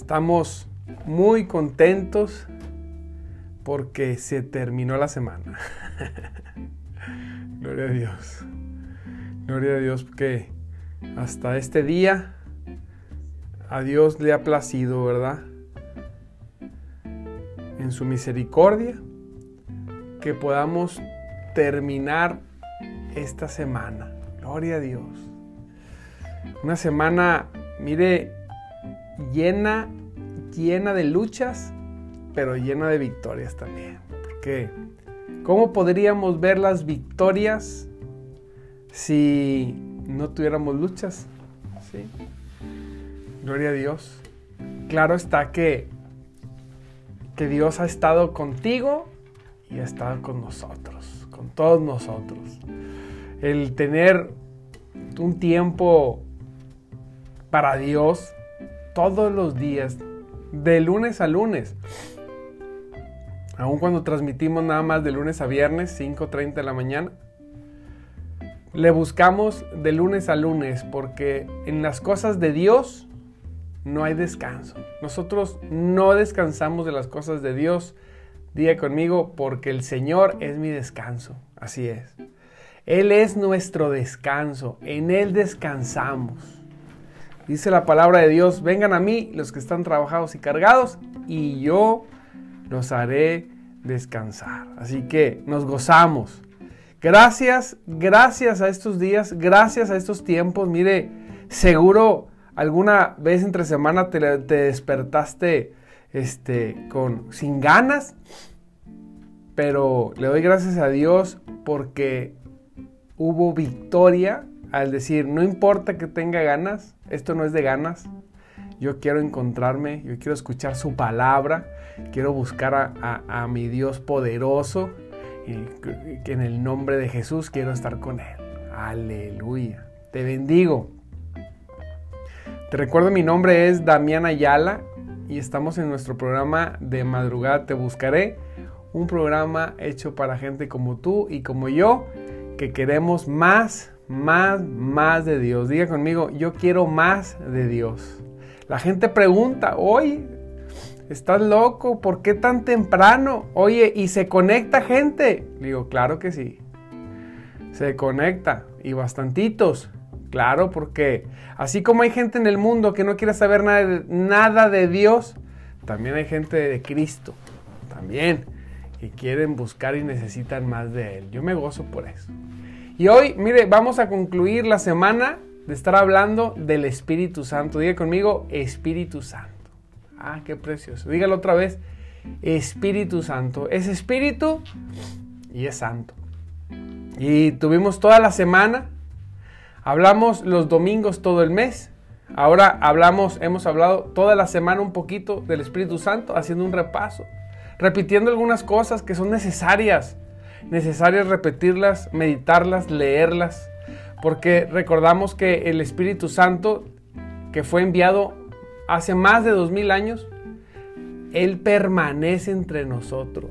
Estamos muy contentos porque se terminó la semana. Gloria a Dios. Gloria a Dios porque hasta este día a Dios le ha placido, ¿verdad? En su misericordia que podamos terminar esta semana. Gloria a Dios. Una semana, mire, llena, llena de luchas, pero llena de victorias también. Porque, ¿cómo podríamos ver las victorias si no tuviéramos luchas? ¿Sí? Gloria a Dios. Claro está que, que Dios ha estado contigo y ha estado con nosotros, con todos nosotros. El tener un tiempo para Dios todos los días, de lunes a lunes. Aun cuando transmitimos nada más de lunes a viernes, 5.30 de la mañana, le buscamos de lunes a lunes porque en las cosas de Dios no hay descanso. Nosotros no descansamos de las cosas de Dios. Diga conmigo, porque el Señor es mi descanso. Así es. Él es nuestro descanso. En Él descansamos. Dice la palabra de Dios, vengan a mí los que están trabajados y cargados, y yo los haré descansar. Así que nos gozamos. Gracias, gracias a estos días, gracias a estos tiempos. Mire, seguro alguna vez entre semana te, te despertaste este, con, sin ganas, pero le doy gracias a Dios porque hubo victoria al decir, no importa que tenga ganas, esto no es de ganas, yo quiero encontrarme, yo quiero escuchar su palabra, quiero buscar a, mi Dios poderoso y que en el nombre de Jesús quiero estar con Él. Aleluya. Te bendigo. Te recuerdo mi nombre es Damián Ayala y estamos en nuestro programa de madrugada Te Buscaré, un programa hecho para gente como tú y como yo que queremos más más, más de Dios. Diga conmigo, yo quiero más de Dios. La gente pregunta, oye, ¿estás loco? ¿Por qué tan temprano? Oye, ¿y se conecta gente? digo, claro que sí. Se conecta y bastantitos. Claro, porque así como hay gente en el mundo que no quiere saber nada de, nada de Dios, también hay gente de Cristo. También. Que quieren buscar y necesitan más de Él. Yo me gozo por eso. Y hoy, mire, vamos a concluir la semana de estar hablando del Espíritu Santo. Diga conmigo, Espíritu Santo. Ah, qué precioso. Dígalo otra vez, Espíritu Santo. Es Espíritu y es Santo. Y tuvimos toda la semana, hablamos los domingos todo el mes. Ahora hablamos, hemos hablado toda la semana un poquito del Espíritu Santo, haciendo un repaso, repitiendo algunas cosas que son necesarias necesarias repetirlas, meditarlas, leerlas, porque recordamos que el Espíritu Santo, que fue enviado hace más de dos mil años, Él permanece entre nosotros.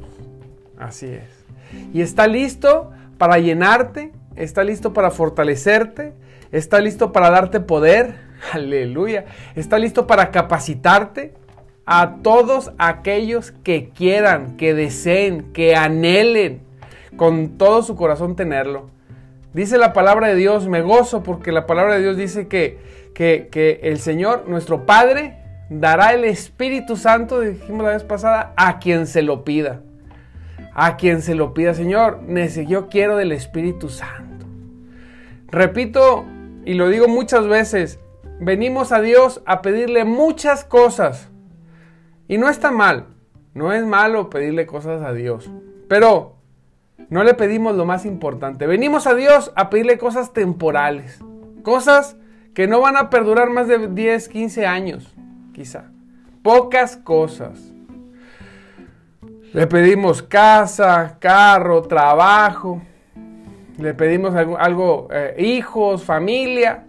Así es. Y está listo para llenarte, está listo para fortalecerte, está listo para darte poder. Aleluya. Está listo para capacitarte a todos aquellos que quieran, que deseen, que anhelen con todo su corazón tenerlo. Dice la palabra de Dios, me gozo porque la palabra de Dios dice que, que, el Señor, nuestro Padre, dará el Espíritu Santo, dijimos la vez pasada, a quien se lo pida. A quien se lo pida, Señor, yo quiero del Espíritu Santo. Repito y lo digo muchas veces, venimos a Dios a pedirle muchas cosas. Y no está mal, no es malo pedirle cosas a Dios. Pero no le pedimos lo más importante. Venimos a Dios a pedirle cosas temporales. Cosas que no van a perdurar más de 10, 15 años, quizá. pocas cosas. Le pedimos casa, carro, trabajo. Le pedimos algo, eh, hijos, familia.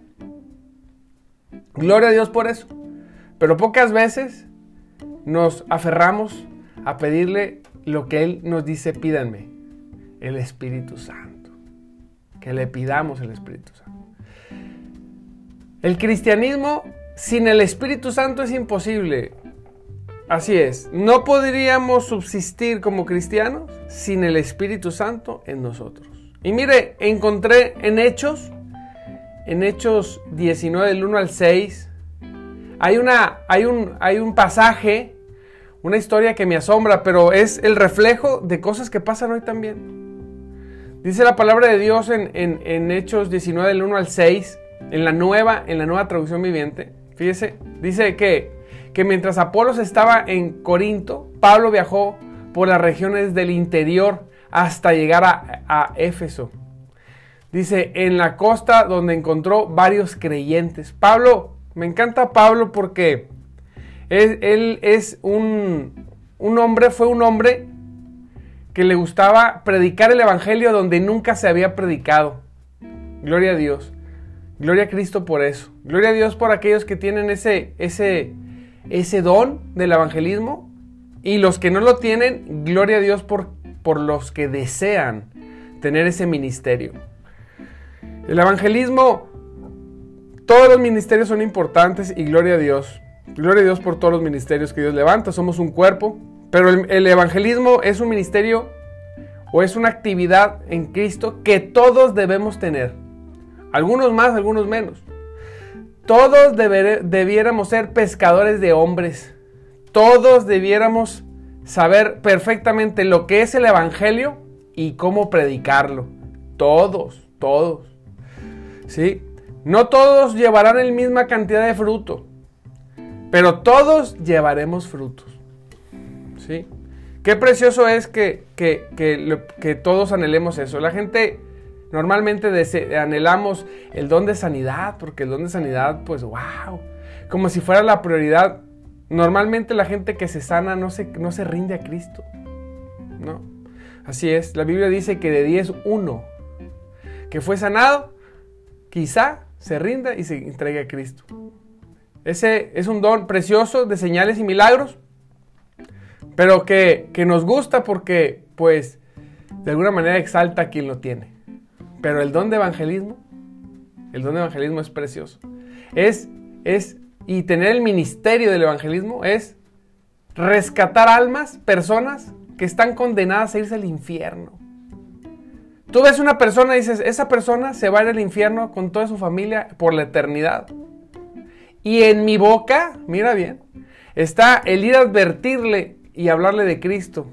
Gloria a Dios por eso. Pero pocas veces nos aferramos a pedirle lo que Él nos dice, pídanme, el Espíritu Santo. Que le pidamos el Espíritu Santo. El cristianismo sin el Espíritu Santo es imposible. Así es, no podríamos subsistir como cristianos sin el Espíritu Santo en nosotros. Y mire, encontré en Hechos, en Hechos 19 del 1 al 6, hay, una, hay, un, hay un pasaje, una historia que me asombra, pero es el reflejo de cosas que pasan hoy también. Dice la palabra de Dios en, en Hechos 19 del 1 al 6, en la nueva, en la nueva traducción viviente. Fíjese, dice que que mientras Apolos estaba en Corinto, Pablo viajó por las regiones del interior hasta llegar a, Éfeso. Dice, en la costa donde encontró varios creyentes. Pablo, me encanta Pablo porque él, es un, un hombre, fue un hombre que le gustaba predicar el Evangelio donde nunca se había predicado. Gloria a Dios. Gloria a Cristo por eso. Gloria a Dios por aquellos que tienen ese, ese, ese don del evangelismo y los que no lo tienen, gloria a Dios por, por los que desean tener ese ministerio. El evangelismo, todos los ministerios son importantes y gloria a Dios. Gloria a Dios por todos los ministerios que Dios levanta, somos un cuerpo, pero el, el evangelismo es un ministerio o es una actividad en Cristo que todos debemos tener. Algunos más, algunos menos. Todos debiéramos ser pescadores de hombres. Todos debiéramos saber perfectamente lo que es el Evangelio y cómo predicarlo. Todos, todos. ¿Sí? No todos llevarán la misma cantidad de fruto, pero todos llevaremos frutos. ¿Sí? Qué precioso es que, que, que todos anhelemos eso. La gente Normalmente anhelamos el don de sanidad, porque el don de sanidad, pues, wow, como si fuera la prioridad. Normalmente la gente que se sana no se, no se rinde a Cristo. No. Así es, la Biblia dice que de 10, uno que fue sanado, quizá se rinda y se entregue a Cristo. Ese es un don precioso de señales y milagros, pero que, que nos gusta porque, pues, de alguna manera exalta a quien lo tiene. Pero el don de evangelismo, el don de evangelismo es precioso. Es, es, y tener el ministerio del evangelismo es rescatar almas, personas que están condenadas a irse al infierno. Tú ves una persona y dices, esa persona se va a ir al infierno con toda su familia por la eternidad. Y en mi boca, mira bien, está el ir a advertirle y hablarle de Cristo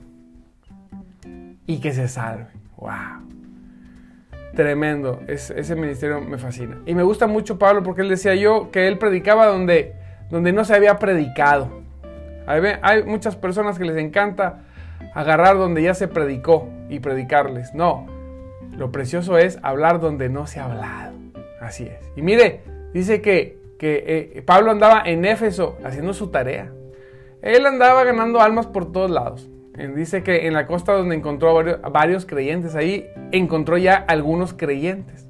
y que se salve. ¡Wow! Tremendo, ese ministerio me fascina. Y me gusta mucho Pablo porque él decía yo que él predicaba donde, donde no se había predicado. Hay, muchas personas que les encanta agarrar donde ya se predicó y predicarles. No, lo precioso es hablar donde no se ha hablado. Así es. Y mire, dice que, que eh, Pablo andaba en Éfeso haciendo su tarea. Él andaba ganando almas por todos lados. Dice que en la costa donde encontró varios, creyentes, ahí encontró ya algunos creyentes.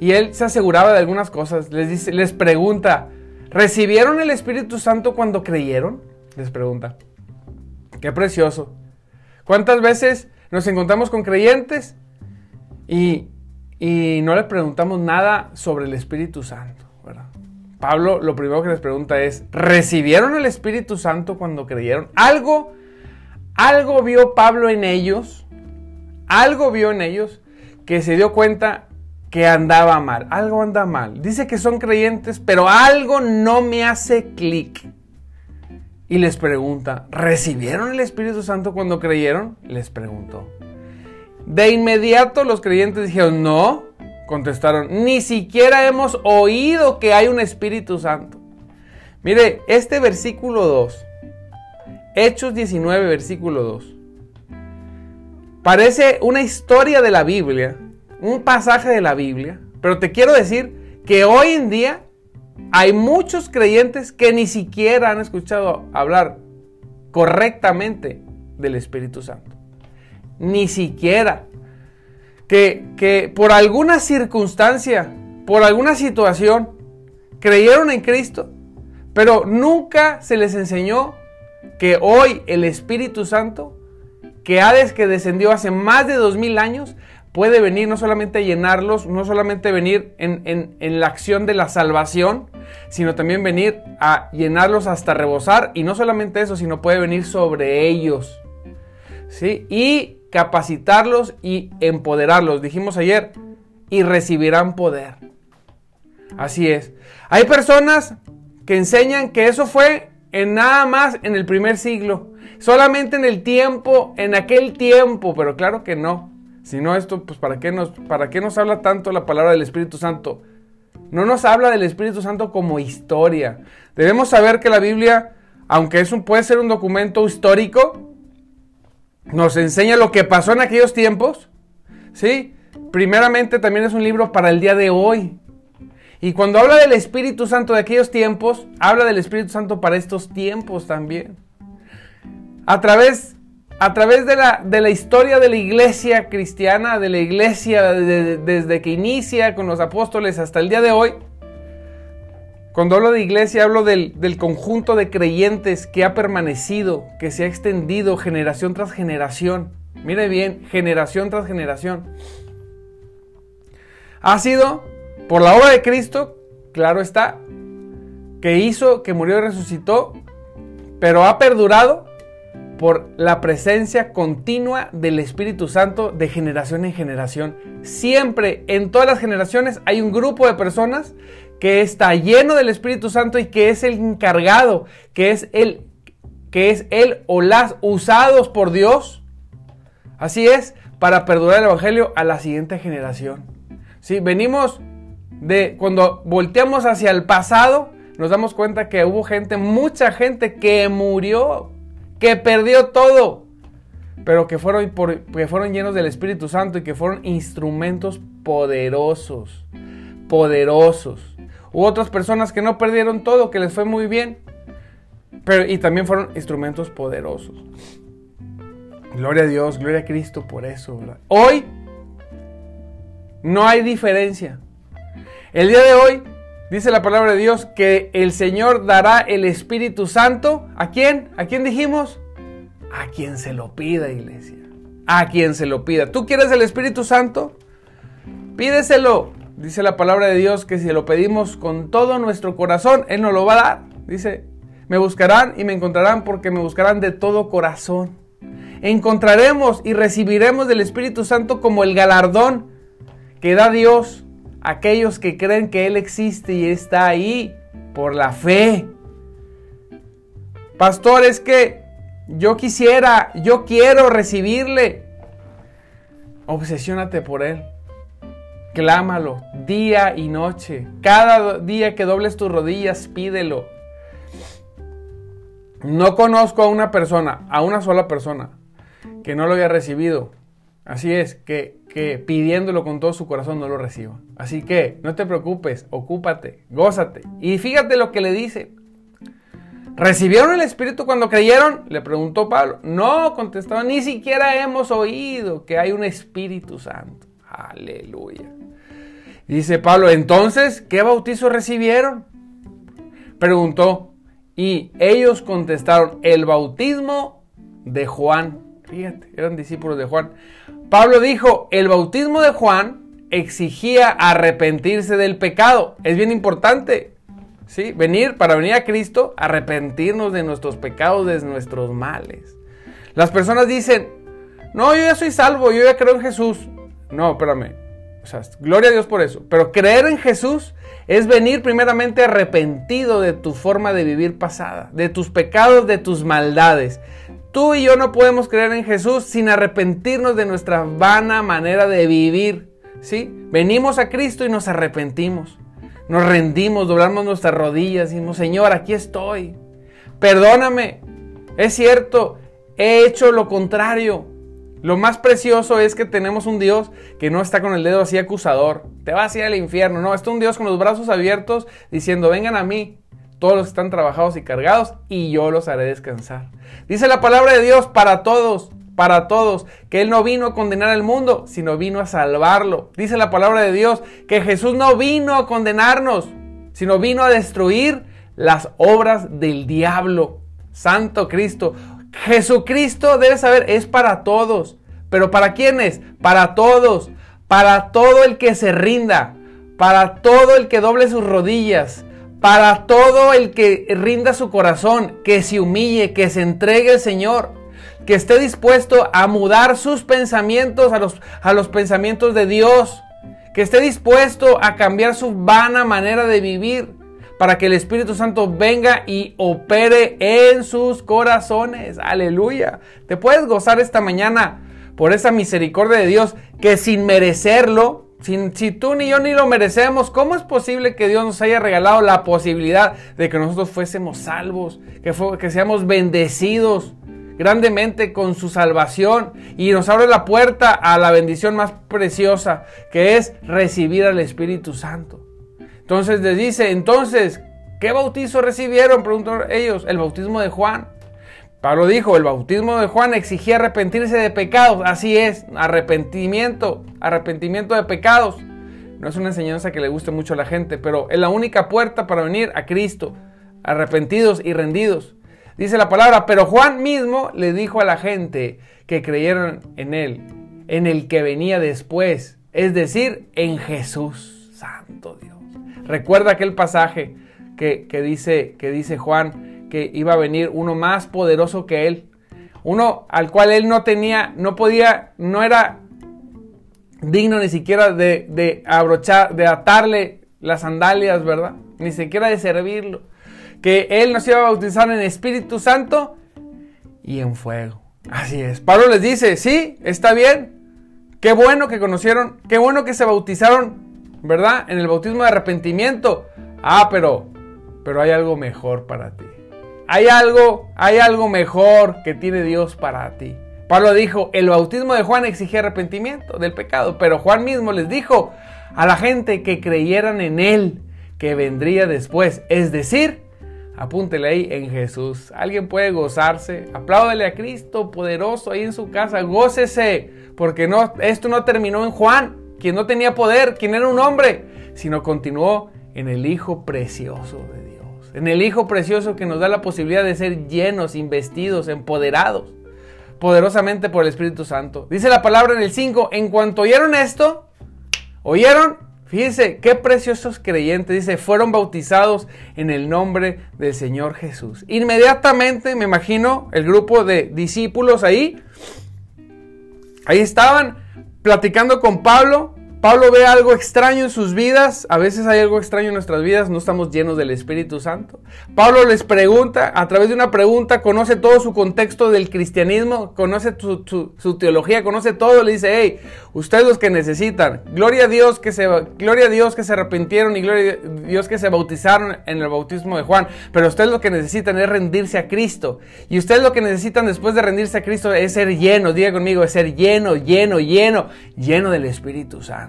Y él se aseguraba de algunas cosas. Les, les pregunta, ¿recibieron el Espíritu Santo cuando creyeron? Les pregunta. Qué precioso. ¿Cuántas veces nos encontramos con creyentes y, y no les preguntamos nada sobre el Espíritu Santo? Pablo lo primero que les pregunta es, ¿recibieron el Espíritu Santo cuando creyeron? Algo algo vio Pablo en ellos, algo vio en ellos que se dio cuenta que andaba mal, algo anda mal. Dice que son creyentes, pero algo no me hace clic. Y les pregunta, ¿recibieron el Espíritu Santo cuando creyeron? Les preguntó. De inmediato los creyentes dijeron, no, contestaron, ni siquiera hemos oído que hay un Espíritu Santo. Mire, este versículo 2 Hechos 19, versículo 2. Parece una historia de la Biblia, un pasaje de la Biblia, pero te quiero decir que hoy en día hay muchos creyentes que ni siquiera han escuchado hablar correctamente del Espíritu Santo. Ni siquiera. Que, por alguna circunstancia, por alguna situación, creyeron en Cristo, pero nunca se les enseñó que hoy el Espíritu Santo, que Hades que descendió hace más de dos mil años, puede venir no solamente a llenarlos, no solamente venir en, la acción de la salvación, sino también venir a llenarlos hasta rebosar. Y no solamente eso, sino puede venir sobre ellos. Y capacitarlos y empoderarlos. Dijimos ayer, y recibirán poder. Así es. Hay personas que enseñan que eso fue en nada más en el primer siglo. Solamente en el tiempo, en aquel tiempo, pero claro que no. Si no, esto, pues, ¿para qué, nos, ¿para qué nos habla tanto la palabra del Espíritu Santo? No nos habla del Espíritu Santo como historia. Debemos saber que la Biblia, aunque es puede ser un documento histórico, nos enseña lo que pasó en aquellos tiempos. ¿Sí? Primeramente también es un libro para el día de hoy. Y cuando habla del Espíritu Santo de aquellos tiempos, habla del Espíritu Santo para estos tiempos también. A través a través de la, de la, historia de la iglesia cristiana, de la iglesia desde que inicia con los apóstoles hasta el día de hoy, cuando hablo de iglesia hablo del, del, conjunto de creyentes que ha permanecido, que se ha extendido generación tras generación. Mire bien, generación tras generación. Ha sido por la obra de Cristo, claro está, que hizo, que murió y resucitó, pero ha perdurado por la presencia continua del Espíritu Santo de generación en generación. Siempre, en todas las generaciones, hay un grupo de personas que está lleno del Espíritu Santo y que es el encargado, que es el que es él o las usados por Dios. Así es, para perdurar el evangelio a la siguiente generación. Si venimos de cuando volteamos hacia el pasado, nos damos cuenta que hubo gente, mucha gente que murió que perdió todo, pero que fueron, que fueron llenos del Espíritu Santo y que fueron instrumentos poderosos, poderosos. Hubo otras personas que no perdieron todo, que les fue muy bien, pero y también fueron instrumentos poderosos. Gloria a Dios, gloria a Cristo por eso. Hoy no hay diferencia. El día de hoy Dice la palabra de Dios que el Señor dará el Espíritu Santo. ¿A quién? ¿A quién dijimos? A quien se lo pida, iglesia. A quien se lo pida. ¿Tú quieres el Espíritu Santo? Pídeselo. Dice la palabra de Dios que si lo pedimos con todo nuestro corazón, Él nos lo va a dar. Dice, me buscarán y me encontrarán porque me buscarán de todo corazón. Encontraremos y recibiremos del Espíritu Santo como el galardón que da Dios aquellos que creen que Él existe y está ahí por la fe. Pastor, es que yo quisiera, yo quiero recibirle. Obsesiónate por Él. Clámalo día y noche. Cada día que dobles tus rodillas, pídelo. No conozco a una persona, a una sola persona, que no lo haya recibido. Así es, que que pidiéndolo con todo su corazón no lo reciba. Así que no te preocupes, ocúpate, gózate. Y fíjate lo que le dice. ¿Recibieron el Espíritu cuando creyeron? Le preguntó Pablo. No, contestó, ni siquiera hemos oído que hay un Espíritu Santo. Aleluya. Dice Pablo, entonces, ¿qué bautizo recibieron? Preguntó. Y ellos contestaron, el bautismo de Juan. Fíjate, eran discípulos de Juan. Pablo dijo, el bautismo de Juan exigía arrepentirse del pecado. Es bien importante, ¿sí? Venir, para venir a Cristo, arrepentirnos de nuestros pecados, de nuestros males. Las personas dicen, no, yo ya soy salvo, yo ya creo en Jesús. No, espérame. O sea, gloria a Dios por eso. Pero creer en Jesús es venir primeramente arrepentido de tu forma de vivir pasada, de tus pecados, de tus maldades. Tú y yo no podemos creer en Jesús sin arrepentirnos de nuestra vana manera de vivir. ¿sí? Venimos a Cristo y nos arrepentimos. Nos rendimos, doblamos nuestras rodillas y decimos, Señor, aquí estoy. Perdóname. Es cierto, he hecho lo contrario. Lo más precioso es que tenemos un Dios que no está con el dedo así acusador. Te vas a ir al infierno. No, está un Dios con los brazos abiertos diciendo, vengan a mí, todos los que están trabajados y cargados, y yo los haré descansar. Dice la palabra de Dios para todos, para todos, que Él no vino a condenar al mundo, sino vino a salvarlo. Dice la palabra de Dios que Jesús no vino a condenarnos, sino vino a destruir las obras del diablo. Santo Cristo. Jesucristo, debe saber, es para todos. ¿Pero para quiénes? Para todos. Para todo el que se rinda. Para todo el que doble sus rodillas. Para todo el que rinda su corazón. Que se humille, que se entregue al Señor. Que esté dispuesto a mudar sus pensamientos a los, a los pensamientos de Dios. Que esté dispuesto a cambiar su vana manera de vivir para que el Espíritu Santo venga y opere en sus corazones. Aleluya. Te puedes gozar esta mañana por esa misericordia de Dios que sin merecerlo, sin, si tú ni yo ni lo merecemos, ¿cómo es posible que Dios nos haya regalado la posibilidad de que nosotros fuésemos salvos, que, que seamos bendecidos? grandemente con su salvación y nos abre la puerta a la bendición más preciosa que es recibir al Espíritu Santo. Entonces les dice, entonces, ¿qué bautizo recibieron? Preguntaron ellos, el bautismo de Juan. Pablo dijo, el bautismo de Juan exigía arrepentirse de pecados. Así es, arrepentimiento, arrepentimiento de pecados. No es una enseñanza que le guste mucho a la gente, pero es la única puerta para venir a Cristo, arrepentidos y rendidos. Dice la palabra, pero Juan mismo le dijo a la gente que creyeron en él, en el que venía después, es decir, en Jesús, santo Dios. Recuerda aquel pasaje que, dice, que dice Juan que iba a venir uno más poderoso que él. Uno al cual él no tenía, no podía, no era digno ni siquiera de, de abrochar, de atarle las sandalias, ¿verdad? Ni siquiera de servirlo. Que él nos iba a bautizar en Espíritu Santo y en fuego. Así es. Pablo les dice, sí, está bien. Qué bueno que conocieron, qué bueno que se bautizaron ¿verdad? En el bautismo de arrepentimiento. Ah, pero, pero hay algo mejor para ti. Hay algo, hay algo mejor que tiene Dios para ti. Pablo dijo, el bautismo de Juan exigía arrepentimiento del pecado, pero Juan mismo les dijo a la gente que creyeran en él, que vendría después, es decir, apúntele ahí en Jesús. Alguien puede gozarse, apláudele a Cristo poderoso ahí en su casa, gócese, porque no, esto no terminó en Juan, quien no tenía poder, quien era un hombre, sino continuó en el Hijo precioso de Dios, en el Hijo precioso que nos da la posibilidad de ser llenos, investidos, empoderados poderosamente por el Espíritu Santo. Dice la palabra en el 5, en cuanto oyeron esto, oyeron, fíjense, qué preciosos creyentes, dice, fueron bautizados en el nombre del Señor Jesús. Inmediatamente, me imagino, el grupo de discípulos ahí, ahí estaban platicando con Pablo, Pablo ve algo extraño en sus vidas, a veces hay algo extraño en nuestras vidas, no estamos llenos del Espíritu Santo. Pablo les pregunta, a través de una pregunta, conoce todo su contexto del cristianismo, conoce su, teología, conoce todo, le dice, hey, ustedes los que necesitan, gloria a Dios que se, gloria a Dios que se arrepintieron y gloria a Dios que se bautizaron en el bautismo de Juan, pero ustedes lo que necesitan es rendirse a Cristo. Y ustedes lo que necesitan después de rendirse a Cristo es ser llenos, diga conmigo, es ser lleno, lleno, lleno, lleno del Espíritu Santo.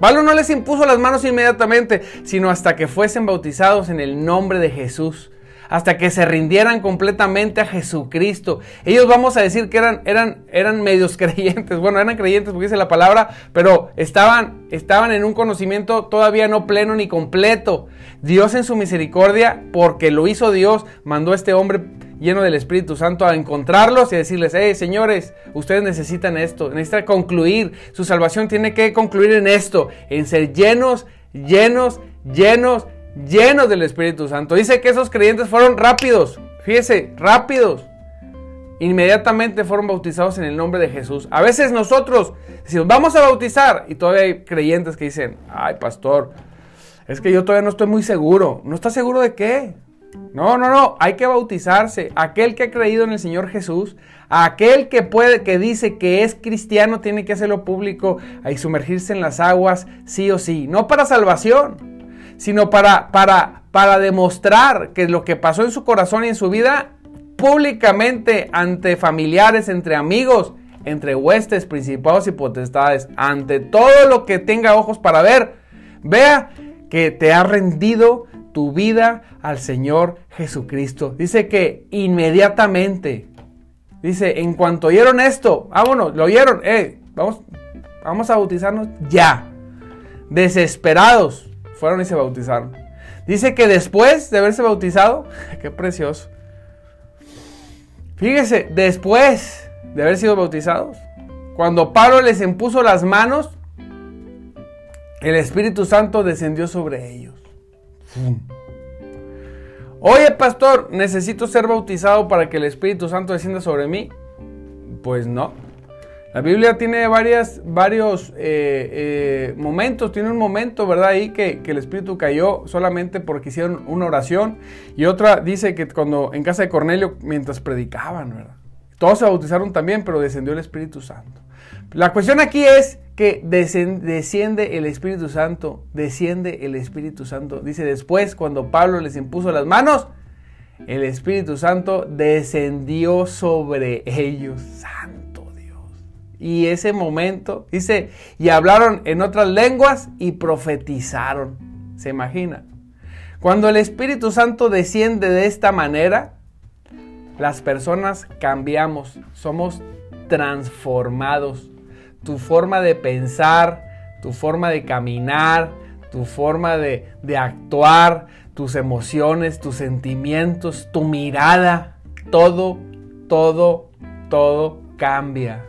Pablo no les impuso las manos inmediatamente, sino hasta que fuesen bautizados en el nombre de Jesús, hasta que se rindieran completamente a Jesucristo. Ellos vamos a decir que eran, eran, eran medios creyentes, bueno, eran creyentes porque dice la palabra, pero estaban, estaban en un conocimiento todavía no pleno ni completo. Dios en su misericordia, porque lo hizo Dios, mandó a este hombre lleno del Espíritu Santo a encontrarlos y a decirles, hey señores, ustedes necesitan esto, necesitan concluir, su salvación tiene que concluir en esto, en ser llenos, llenos, llenos, llenos del Espíritu Santo. Dice que esos creyentes fueron rápidos, fíjese, rápidos. Inmediatamente fueron bautizados en el nombre de Jesús. A veces nosotros decimos, vamos a bautizar. Y todavía hay creyentes que dicen, ay pastor, es que yo todavía no estoy muy seguro. ¿No está seguro de qué? No, no, no, hay que bautizarse. Aquel que ha creído en el Señor Jesús, aquel que puede, que dice que es cristiano, tiene que hacerlo público y sumergirse en las aguas, sí o sí. No para salvación, sino para, para, para demostrar que lo que pasó en su corazón y en su vida, públicamente, ante familiares, entre amigos, entre huestes, principados y potestades, ante todo lo que tenga ojos para ver, vea que te ha rendido tu vida al Señor Jesucristo. Dice que inmediatamente, dice, en cuanto oyeron esto, vámonos, lo oyeron, eh, vamos, vamos a bautizarnos ya. Desesperados, fueron y se bautizaron. Dice que después de haberse bautizado, qué precioso. Fíjese, después de haber sido bautizados, cuando Pablo les impuso las manos, el Espíritu Santo descendió sobre ellos. Oye, pastor, ¿necesito ser bautizado para que el Espíritu Santo descienda sobre mí? Pues no. La Biblia tiene varias, varios eh, eh, momentos, tiene un momento, ¿verdad? Ahí que, que, el Espíritu cayó solamente porque hicieron una oración y otra dice que cuando en casa de Cornelio, mientras predicaban, ¿verdad? Todos se bautizaron también, pero descendió el Espíritu Santo. La cuestión aquí es que desciende el Espíritu Santo, desciende el Espíritu Santo. Dice después, cuando Pablo les impuso las manos, el Espíritu Santo descendió sobre ellos. Santo. Y ese momento, dice, y hablaron en otras lenguas y profetizaron. ¿Se imagina? Cuando el Espíritu Santo desciende de esta manera, las personas cambiamos, somos transformados tu forma de pensar, tu forma de caminar, tu forma de, actuar, tus emociones, tus sentimientos, tu mirada, todo, todo, todo cambia.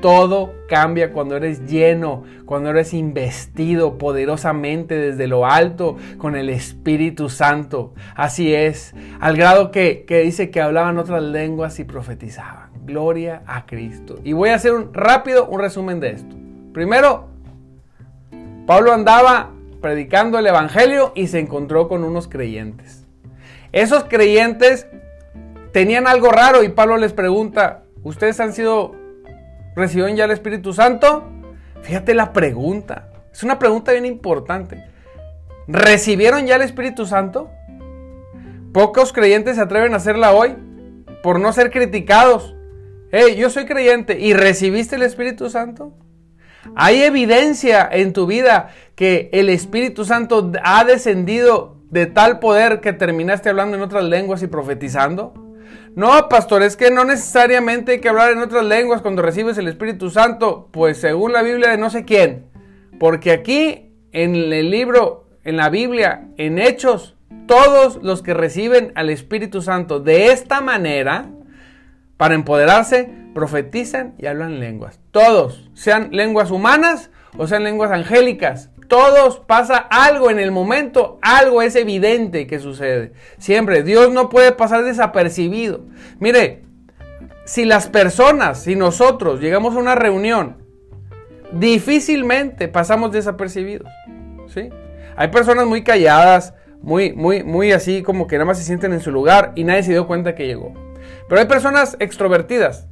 Todo cambia cuando eres lleno, cuando eres investido poderosamente desde lo alto con el Espíritu Santo. Así es, al grado que, que dice que hablaban otras lenguas y profetizaban. Gloria a Cristo. Y voy a hacer un rápido un resumen de esto. Primero, Pablo andaba predicando el Evangelio y se encontró con unos creyentes. Esos creyentes tenían algo raro y Pablo les pregunta, ¿ustedes han sido, recibieron ya el Espíritu Santo? Fíjate la pregunta. Es una pregunta bien importante. ¿Recibieron ya el Espíritu Santo? Pocos creyentes se atreven a hacerla hoy por no ser criticados hey, yo soy creyente y recibiste el Espíritu Santo. Hay evidencia en tu vida que el Espíritu Santo ha descendido de tal poder que terminaste hablando en otras lenguas y profetizando. No, pastor, es que no necesariamente hay que hablar en otras lenguas cuando recibes el Espíritu Santo, pues según la Biblia de no sé quién. Porque aquí en el libro, en la Biblia, en Hechos, todos los que reciben al Espíritu Santo de esta manera, para empoderarse, profetizan y hablan lenguas. Todos, sean lenguas humanas o sean lenguas angélicas. Todos pasa algo en el momento, algo es evidente que sucede. Siempre, Dios no puede pasar desapercibido. Mire, si las personas, si nosotros llegamos a una reunión, difícilmente pasamos desapercibidos. ¿sí? Hay personas muy calladas, muy, muy, muy así como que nada más se sienten en su lugar y nadie se dio cuenta que llegó. Pero hay personas extrovertidas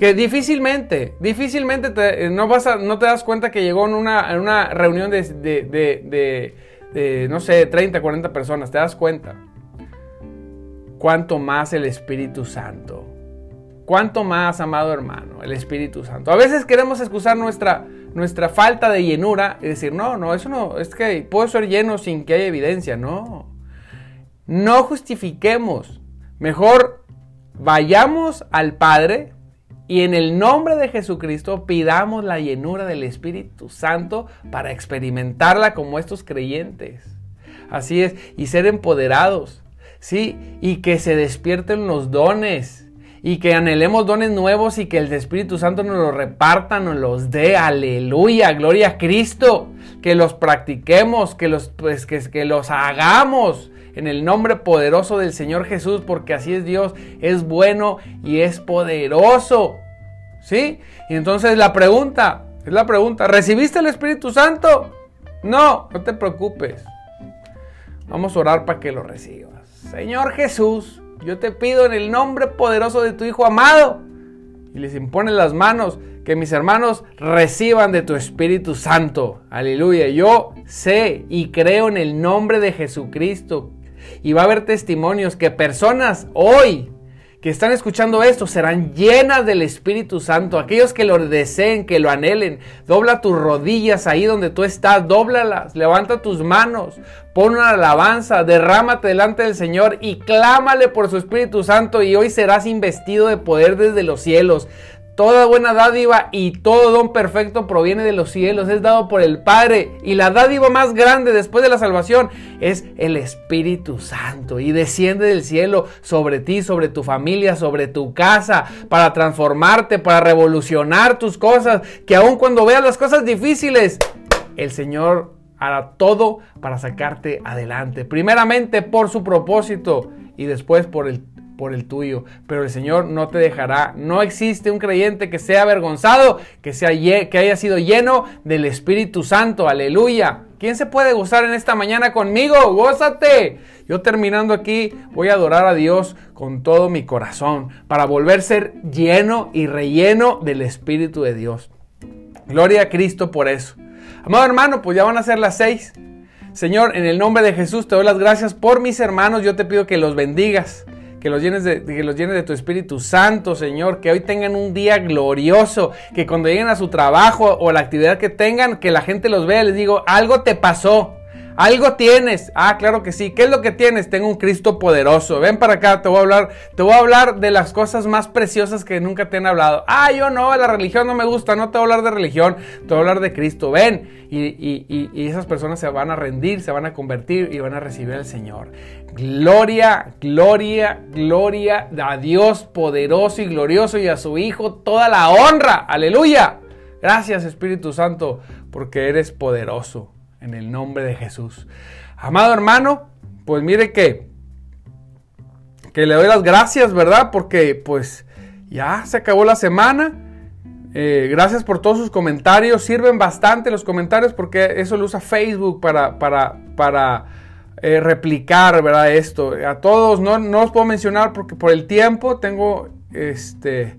que difícilmente, difícilmente te, no, no te das cuenta que llegó en una, en una reunión de, de, no sé, 30, 40 personas. Te das cuenta. Cuánto más el Espíritu Santo. Cuánto más, amado hermano, el Espíritu Santo. A veces queremos excusar nuestra, nuestra falta de llenura y decir, no, no, eso no, es que puedo ser lleno sin que haya evidencia. No. No justifiquemos. Mejor vayamos al Padre y en el nombre de Jesucristo pidamos la llenura del Espíritu Santo para experimentarla como estos creyentes. Así es, y ser empoderados, ¿sí? Y que se despierten los dones y que anhelemos dones nuevos y que el Espíritu Santo nos los reparta, nos los dé. Aleluya, gloria a Cristo. Que los practiquemos, que los, pues, que, que los hagamos en el nombre poderoso del Señor Jesús, porque así es Dios, es bueno y es poderoso. ¿Sí? Y entonces la pregunta, es la pregunta, ¿recibiste el Espíritu Santo? No, no te preocupes. Vamos a orar para que lo recibas. Señor Jesús, yo te pido en el nombre poderoso de tu Hijo amado, y les impone las manos, que mis hermanos reciban de tu Espíritu Santo. Aleluya. Yo sé y creo en el nombre de Jesucristo y va a haber testimonios que personas hoy que están escuchando esto serán llenas del Espíritu Santo. Aquellos que lo deseen, que lo anhelen, dobla tus rodillas ahí donde tú estás, dóblalas, levanta tus manos, pon una alabanza, derrámate delante del Señor y clámale por su Espíritu Santo y hoy serás investido de poder desde los cielos. Toda buena dádiva y todo don perfecto proviene de los cielos, es dado por el Padre. Y la dádiva más grande después de la salvación es el Espíritu Santo. Y desciende del cielo sobre ti, sobre tu familia, sobre tu casa, para transformarte, para revolucionar tus cosas. Que aun cuando veas las cosas difíciles, el Señor hará todo para sacarte adelante. Primeramente por su propósito y después por el por el tuyo, pero el Señor no te dejará. No existe un creyente que sea avergonzado, que, sea, que haya sido lleno del Espíritu Santo. Aleluya. ¿Quién se puede gozar en esta mañana conmigo? Gózate. Yo terminando aquí voy a adorar a Dios con todo mi corazón para volver a ser lleno y relleno del Espíritu de Dios. Gloria a Cristo por eso. Amado hermano, pues ya van a ser las seis. Señor, en el nombre de Jesús te doy las gracias por mis hermanos. Yo te pido que los bendigas que los llenes de, que los llenes de tu Espíritu Santo, Señor, que hoy tengan un día glorioso, que cuando lleguen a su trabajo o la actividad que tengan, que la gente los vea, les digo, algo te pasó. Algo tienes. Ah, claro que sí. ¿Qué es lo que tienes? Tengo un Cristo poderoso. Ven para acá, te voy a hablar, te voy a hablar de las cosas más preciosas que nunca te han hablado. Ah, yo no, la religión no me gusta, no te voy a hablar de religión, te voy a hablar de Cristo. Ven. Y, esas personas se van a rendir, se van a convertir y van a recibir al Señor. Gloria, gloria, gloria a Dios poderoso y glorioso y a su Hijo toda la honra. Aleluya. Gracias Espíritu Santo porque eres poderoso en el nombre de Jesús. Amado hermano, pues mire que que le doy las gracias, ¿verdad? Porque pues ya se acabó la semana. Eh, gracias por todos sus comentarios. Sirven bastante los comentarios porque eso lo usa Facebook para, para, para eh, replicar, ¿verdad? Esto. A todos no, no os puedo mencionar porque por el tiempo tengo este,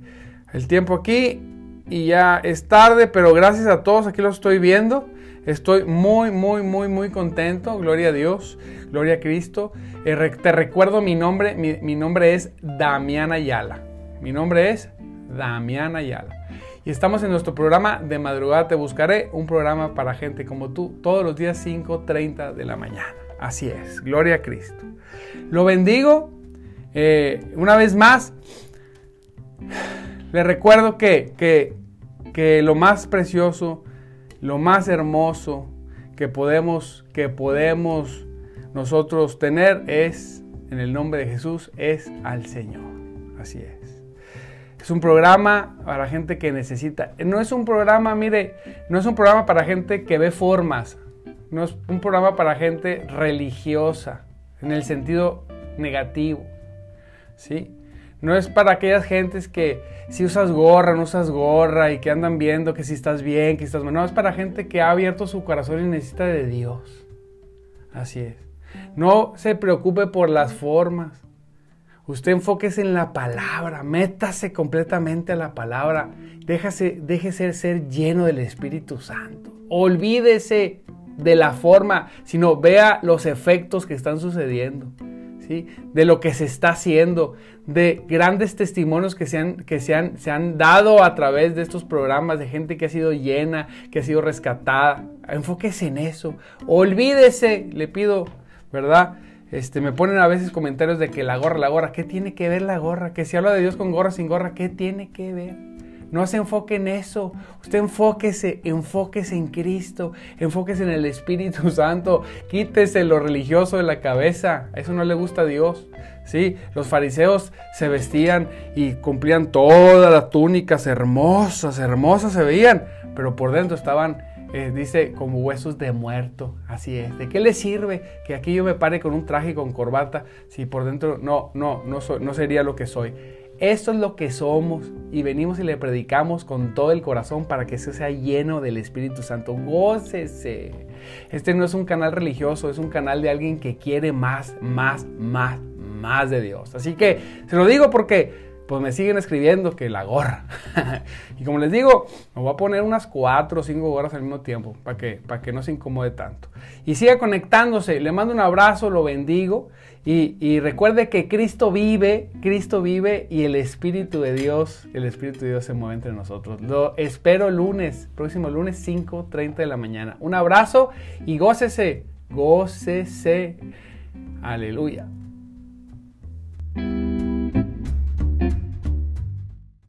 el tiempo aquí y ya es tarde, pero gracias a todos aquí los estoy viendo. Estoy muy, muy, muy, muy contento. Gloria a Dios, gloria a Cristo. Eh, te recuerdo mi nombre. Mi, nombre es Damián Ayala. Mi nombre es Damián Ayala. Y estamos en nuestro programa de madrugada Te Buscaré, un programa para gente como tú, todos los días 5.30 de la mañana. Así es, gloria a Cristo. Lo bendigo eh, una vez más. Le recuerdo que, que, que lo más precioso lo más hermoso que podemos, que podemos nosotros tener es, en el nombre de Jesús, es al Señor. Así es. Es un programa para gente que necesita. No es un programa, mire, no es un programa para gente que ve formas. No es un programa para gente religiosa, en el sentido negativo. ¿Sí? No es para aquellas gentes que si usas gorra, no usas gorra y que andan viendo que si estás bien, que estás mal. No, es para gente que ha abierto su corazón y necesita de Dios. Así es. No se preocupe por las formas. Usted enfóquese en la palabra, métase completamente a la palabra, déjese, déjese ser lleno del Espíritu Santo. Olvídese de la forma, sino vea los efectos que están sucediendo de lo que se está haciendo, de grandes testimonios que, se han, que se han, se han dado a través de estos programas, de gente que ha sido llena, que ha sido rescatada. Enfóquese en eso. Olvídese, le pido, ¿verdad? Este, me ponen a veces comentarios de que la gorra, la gorra, ¿qué tiene que ver la gorra? Que si habla de Dios con gorra, sin gorra, ¿qué tiene que ver? No se enfoque en eso. Usted enfóquese, enfóquese en Cristo, enfóquese en el Espíritu Santo. Quítese lo religioso de la cabeza. Eso no le gusta a Dios. ¿sí? Los fariseos se vestían y cumplían todas las túnicas hermosas, hermosas se veían, pero por dentro estaban, eh, dice, como huesos de muerto. Así es. ¿De qué le sirve que aquí yo me pare con un traje y con corbata si por dentro no, no, no, no sería lo que soy? Esto es lo que somos y venimos y le predicamos con todo el corazón para que se sea lleno del Espíritu Santo. Gócese. Este no es un canal religioso, es un canal de alguien que quiere más, más, más, más de Dios. Así que se lo digo porque pues me siguen escribiendo que la gorra. y como les digo, me voy a poner unas cuatro o cinco gorras al mismo tiempo para que, para que no se incomode tanto. Y siga conectándose. Le mando un abrazo, lo bendigo. Y, recuerde que Cristo vive, Cristo vive y el Espíritu de Dios, el Espíritu de Dios se mueve entre nosotros. Lo espero lunes, próximo lunes 5.30 de la mañana. Un abrazo y gócese, gócese. Aleluya.